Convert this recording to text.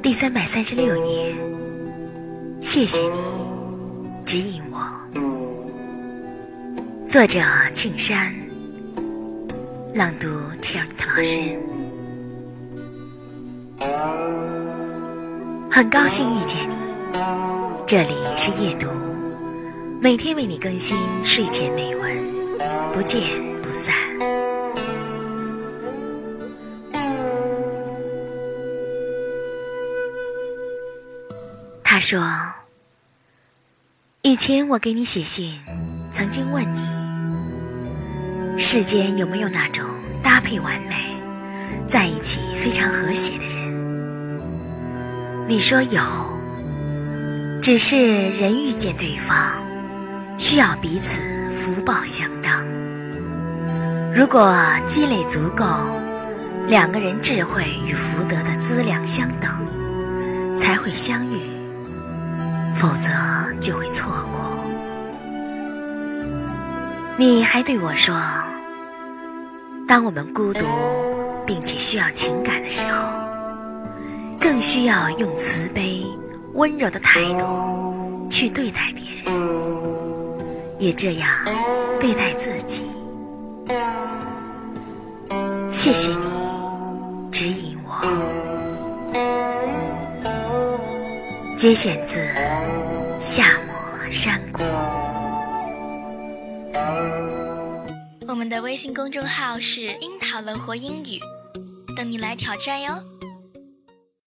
第三百三十六页，谢谢你指引我。作者：庆山，朗读：Chart 老师。很高兴遇见你，这里是夜读，每天为你更新睡前美文，不见不散。他说：“以前我给你写信，曾经问你，世间有没有那种搭配完美、在一起非常和谐的人？你说有，只是人遇见对方，需要彼此福报相当。如果积累足够，两个人智慧与福德的资粮相等，才会相遇。”否则就会错过。你还对我说：“当我们孤独并且需要情感的时候，更需要用慈悲、温柔的态度去对待别人，也这样对待自己。”谢谢你指引我。皆选自《夏末山谷》。我们的微信公众号是“樱桃乐活英语”，等你来挑战哟。